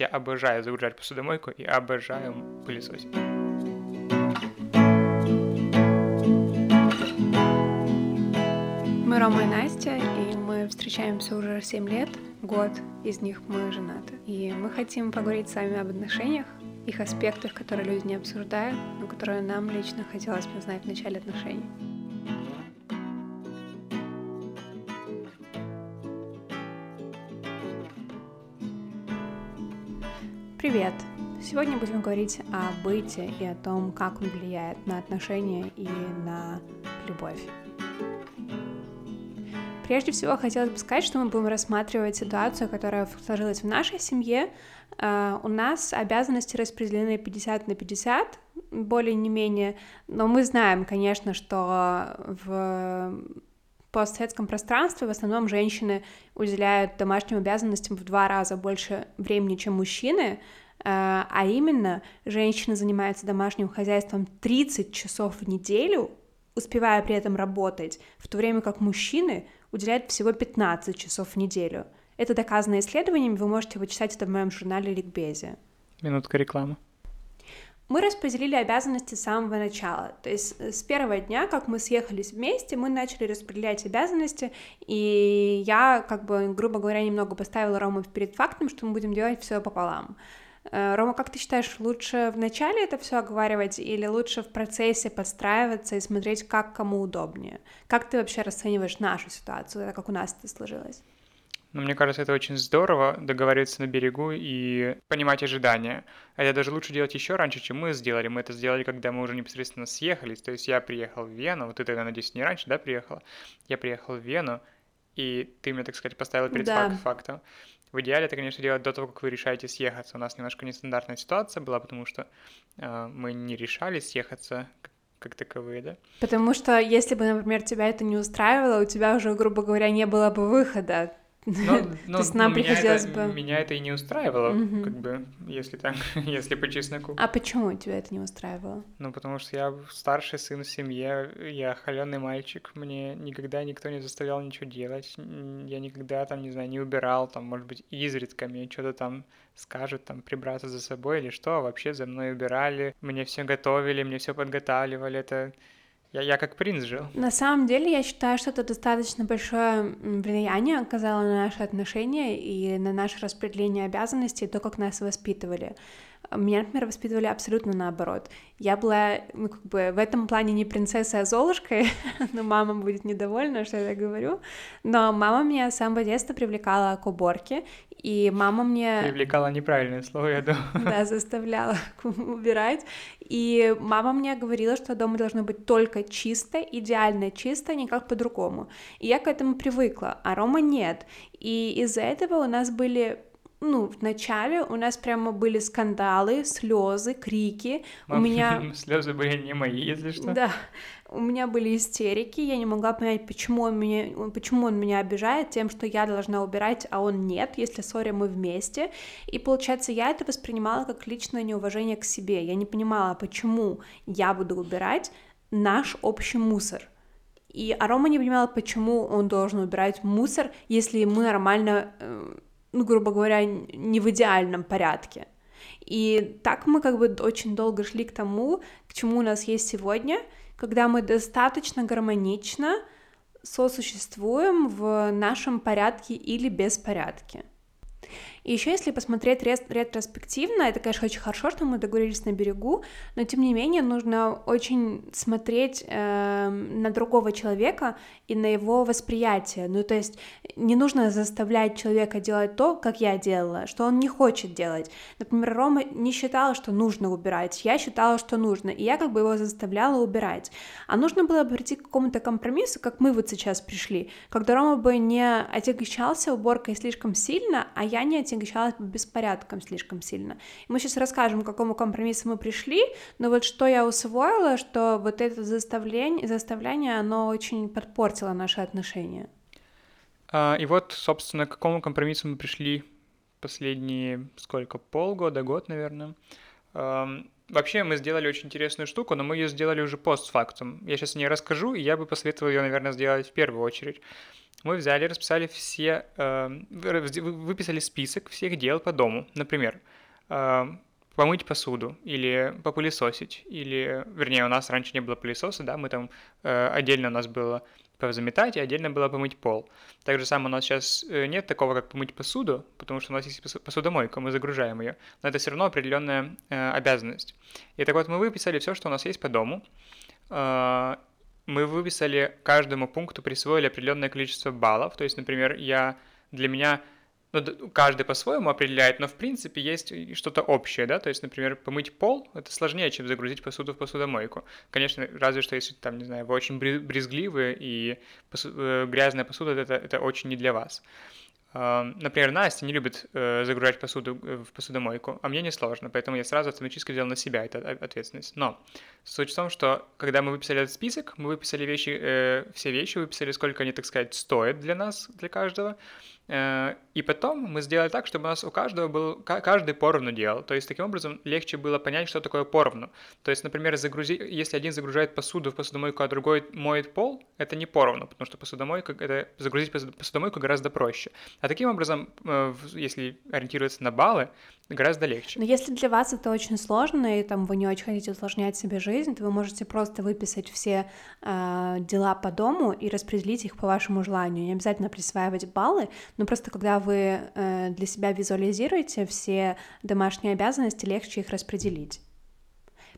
Я обожаю загружать посудомойку и обожаю пылесосить. Мы Рома и Настя, и мы встречаемся уже 7 лет, год из них мы женаты. И мы хотим поговорить с вами об отношениях, их аспектах, которые люди не обсуждают, но которые нам лично хотелось бы знать в начале отношений. Привет! Сегодня будем говорить о быте и о том, как он влияет на отношения и на любовь. Прежде всего, хотелось бы сказать, что мы будем рассматривать ситуацию, которая сложилась в нашей семье. Uh, у нас обязанности распределены 50 на 50, более не менее, но мы знаем, конечно, что в постсоветском пространстве в основном женщины уделяют домашним обязанностям в два раза больше времени, чем мужчины, а, а именно женщины занимаются домашним хозяйством 30 часов в неделю, успевая при этом работать, в то время как мужчины уделяют всего 15 часов в неделю. Это доказано исследованиями, вы можете почитать это в моем журнале Ликбезе. Минутка рекламы. Мы распределили обязанности с самого начала. То есть э, с первого дня, как мы съехались вместе, мы начали распределять обязанности, и я, как бы, грубо говоря, немного поставила Рому перед фактом, что мы будем делать все пополам. Э, Рома, как ты считаешь, лучше в начале это все оговаривать или лучше в процессе подстраиваться и смотреть, как кому удобнее? Как ты вообще расцениваешь нашу ситуацию, как у нас это сложилось? Ну, мне кажется, это очень здорово договориться на берегу и понимать ожидания. А это даже лучше делать еще раньше, чем мы сделали. Мы это сделали, когда мы уже непосредственно съехались. То есть я приехал в Вену, вот ты тогда, надеюсь, не раньше, да, приехала? Я приехал в Вену, и ты меня, так сказать, поставила перед да. фактом. В идеале это, конечно, делать до того, как вы решаете съехаться. У нас немножко нестандартная ситуация была, потому что э, мы не решали съехаться как таковые, да? Потому что если бы, например, тебя это не устраивало, у тебя уже, грубо говоря, не было бы выхода. Но, но, То есть нам приходилось это, бы... Меня это и не устраивало, угу. как бы, если так, если по чесноку. А почему тебя это не устраивало? Ну, потому что я старший сын в семье, я холеный мальчик, мне никогда никто не заставлял ничего делать, я никогда там, не знаю, не убирал, там, может быть, изредка мне что-то там скажут, там, прибраться за собой или что, а вообще за мной убирали, мне все готовили, мне все подготавливали, это я, я как принц жил. На самом деле, я считаю, что это достаточно большое влияние оказало на наши отношения и на наше распределение обязанностей, то, как нас воспитывали. Меня, например, воспитывали абсолютно наоборот. Я была, ну, как бы, в этом плане не принцесса, а Золушкой, но мама будет недовольна, что я так говорю, но мама меня с самого детства привлекала к уборке, и мама мне... Привлекала неправильное слово, я думаю. Да, заставляла убирать, и мама мне говорила, что дома должно быть только чисто, идеально чисто, никак по-другому, и я к этому привыкла, а Рома нет, и из-за этого у нас были ну, в начале у нас прямо были скандалы, слезы, крики. Мам, у меня... Слезы были не мои, если что. Да, у меня были истерики, я не могла понять, почему он меня, почему он меня обижает тем, что я должна убирать, а он нет, если ссоре мы вместе. И получается, я это воспринимала как личное неуважение к себе. Я не понимала, почему я буду убирать наш общий мусор. И Арома не понимала, почему он должен убирать мусор, если мы нормально э, ну, грубо говоря, не в идеальном порядке. И так мы как бы очень долго шли к тому, к чему у нас есть сегодня, когда мы достаточно гармонично сосуществуем в нашем порядке или беспорядке. И еще если посмотреть ретроспективно, это, конечно, очень хорошо, что мы договорились на берегу, но тем не менее нужно очень смотреть э, на другого человека и на его восприятие. Ну, то есть не нужно заставлять человека делать то, как я делала, что он не хочет делать. Например, Рома не считал, что нужно убирать, я считала, что нужно, и я как бы его заставляла убирать. А нужно было прийти к какому-то компромиссу, как мы вот сейчас пришли, когда Рома бы не отягощался уборкой слишком сильно, а я не отягощалась отягощалась беспорядком слишком сильно. мы сейчас расскажем, к какому компромиссу мы пришли, но вот что я усвоила, что вот это заставление, заставляние, оно очень подпортило наши отношения. А, и вот, собственно, к какому компромиссу мы пришли последние, сколько, полгода, год, наверное. Вообще мы сделали очень интересную штуку, но мы ее сделали уже постфактум. Я сейчас не расскажу, и я бы посоветовал ее, наверное, сделать в первую очередь. Мы взяли, расписали все, э, выписали список всех дел по дому. Например, э, помыть посуду или попылесосить, или, вернее, у нас раньше не было пылесоса, да, мы там э, отдельно у нас было позаметать, и отдельно было помыть пол. Так же самое у нас сейчас э, нет такого, как помыть посуду, потому что у нас есть посудомойка, мы загружаем ее, но это все равно определенная э, обязанность. И так вот мы выписали все, что у нас есть по дому, мы выписали каждому пункту присвоили определенное количество баллов, то есть, например, я для меня ну, каждый по-своему определяет, но в принципе есть что-то общее, да, то есть, например, помыть пол — это сложнее, чем загрузить посуду в посудомойку. Конечно, разве что если, там, не знаю, вы очень брезгливы, и посу- э, грязная посуда это, — это очень не для вас. Например, Настя не любит э, загружать посуду э, в посудомойку, а мне не сложно, поэтому я сразу автоматически взял на себя эту ответственность. Но суть в том, что когда мы выписали этот список, мы выписали вещи, э, все вещи, выписали, сколько они, так сказать, стоят для нас, для каждого, и потом мы сделали так, чтобы у нас у каждого был, каждый поровну делал. То есть таким образом легче было понять, что такое поровну. То есть, например, загрузи, если один загружает посуду в посудомойку, а другой моет пол, это не поровну, потому что посудомойка, это загрузить посудомойку гораздо проще. А таким образом, э, если ориентироваться на баллы, гораздо легче. Но если для вас это очень сложно, и там вы не очень хотите усложнять себе жизнь, то вы можете просто выписать все э, дела по дому и распределить их по вашему желанию. Не обязательно присваивать баллы, но просто когда вы э, для себя визуализируете все домашние обязанности, легче их распределить.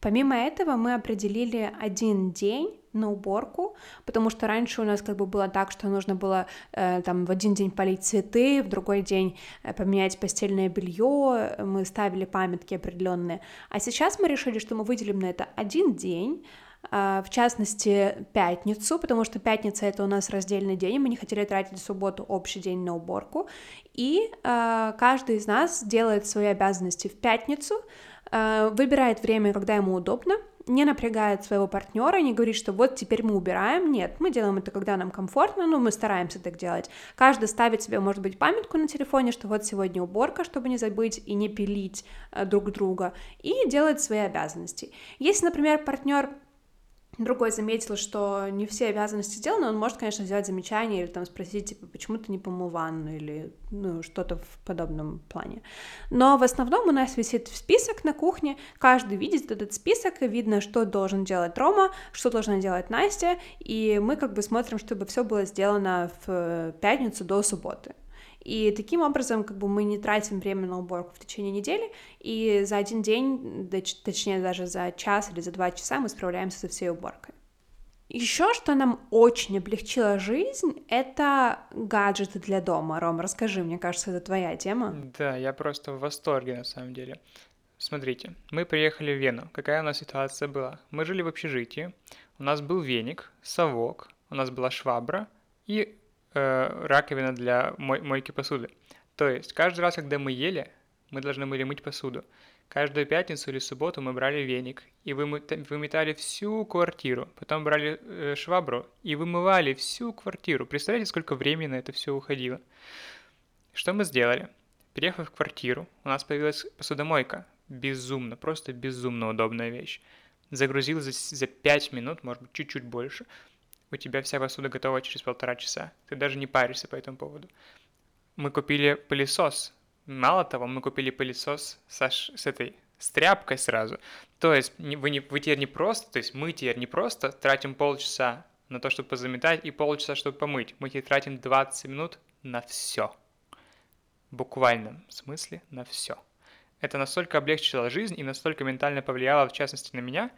Помимо этого мы определили один день на уборку, потому что раньше у нас как бы было так, что нужно было э, там в один день полить цветы, в другой день э, поменять постельное белье, мы ставили памятки определенные. А сейчас мы решили, что мы выделим на это один день, э, в частности, пятницу, потому что пятница это у нас раздельный день, мы не хотели тратить субботу общий день на уборку, и э, каждый из нас делает свои обязанности в пятницу, э, выбирает время, когда ему удобно, не напрягает своего партнера, не говорит, что вот теперь мы убираем. Нет, мы делаем это, когда нам комфортно, но мы стараемся так делать. Каждый ставит себе, может быть, памятку на телефоне, что вот сегодня уборка, чтобы не забыть и не пилить э, друг друга, и делает свои обязанности. Если, например, партнер другой заметил, что не все обязанности сделаны, он может, конечно, сделать замечание или там спросить, типа, почему ты не помыл ванну или ну, что-то в подобном плане. Но в основном у нас висит список на кухне, каждый видит этот список, и видно, что должен делать Рома, что должна делать Настя, и мы как бы смотрим, чтобы все было сделано в пятницу до субботы. И таким образом, как бы мы не тратим время на уборку в течение недели, и за один день, точнее даже за час или за два часа мы справляемся со всей уборкой. Еще что нам очень облегчило жизнь, это гаджеты для дома. Ром, расскажи, мне кажется, это твоя тема. Да, я просто в восторге на самом деле. Смотрите, мы приехали в Вену. Какая у нас ситуация была? Мы жили в общежитии, у нас был веник, совок, у нас была швабра и раковина для мой, мойки посуды. То есть каждый раз, когда мы ели, мы должны были мыть посуду. Каждую пятницу или субботу мы брали веник и выметали всю квартиру. Потом брали э, швабру и вымывали всю квартиру. Представляете, сколько времени на это все уходило? Что мы сделали? Приехав в квартиру, у нас появилась посудомойка. Безумно, просто безумно удобная вещь. Загрузил за, за 5 минут, может быть, чуть-чуть больше у тебя вся посуда готова через полтора часа. Ты даже не паришься по этому поводу. Мы купили пылесос. Мало того, мы купили пылесос со, с этой с тряпкой сразу. То есть вы, не, вы теперь не просто, то есть мы теперь не просто тратим полчаса на то, чтобы позаметать, и полчаса, чтобы помыть. Мы теперь тратим 20 минут на все. В буквальном смысле на все. Это настолько облегчило жизнь и настолько ментально повлияло, в частности, на меня,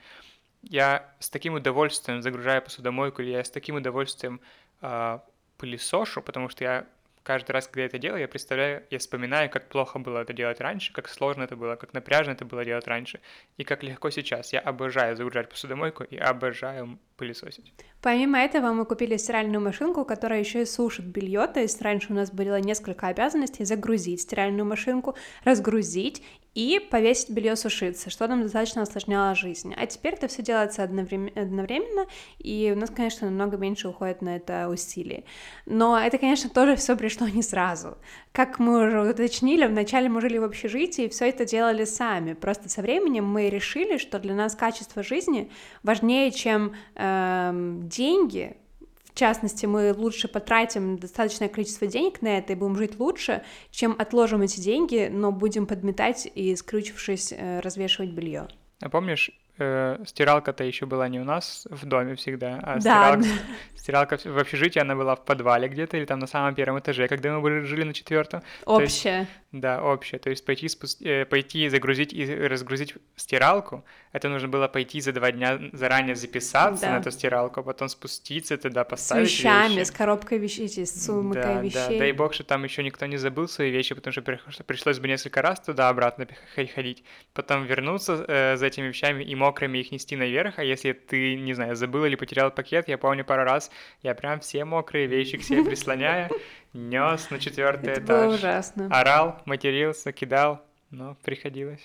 я с таким удовольствием загружаю посудомойку, или я с таким удовольствием э, пылесошу, потому что я каждый раз, когда я это делаю, я представляю, я вспоминаю, как плохо было это делать раньше, как сложно это было, как напряжно это было делать раньше, и как легко сейчас. Я обожаю загружать посудомойку и обожаю пылесосить. Помимо этого, мы купили стиральную машинку, которая еще и сушит белье. То есть раньше у нас было несколько обязанностей: загрузить стиральную машинку, разгрузить и повесить белье сушиться, что нам достаточно осложняло жизнь. А теперь это все делается одновременно, и у нас, конечно, намного меньше уходит на это усилий. Но это, конечно, тоже все пришло не сразу. Как мы уже уточнили, вначале мы жили в общежитии и все это делали сами. Просто со временем мы решили, что для нас качество жизни важнее, чем эм, деньги, в частности, мы лучше потратим достаточное количество денег на это и будем жить лучше, чем отложим эти деньги, но будем подметать и, скрючившись, э, развешивать белье. А помнишь, э, стиралка-то еще была не у нас в доме всегда, а да. стиралка, стиралка в общежитии, она была в подвале где-то или там на самом первом этаже, когда мы были, жили на четвертом. Общая. Есть, да, общая. То есть пойти, спусти, э, пойти загрузить и разгрузить стиралку, это нужно было пойти за два дня заранее записаться да. на эту стиралку, а потом спуститься туда, поставить С вещами, вещи. с коробкой вещей, с сумкой да, вещей. Да, дай бог, что там еще никто не забыл свои вещи, потому что пришлось бы несколько раз туда-обратно ходить, потом вернуться э, за этими вещами и мокрыми их нести наверх, а если ты, не знаю, забыл или потерял пакет, я помню пару раз, я прям все мокрые вещи к себе прислоняя, нес на четвертый этаж. Ужасно. Орал, матерился, кидал, но приходилось.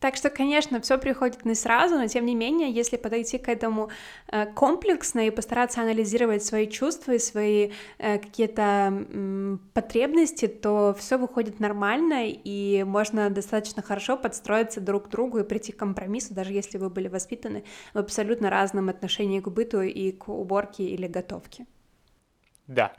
Так что, конечно, все приходит не сразу, но тем не менее, если подойти к этому э, комплексно и постараться анализировать свои чувства и свои э, какие-то потребности, то все выходит нормально и можно достаточно хорошо подстроиться друг к другу и прийти к компромиссу, даже если вы были воспитаны в абсолютно разном отношении к быту и к уборке или готовке. Да.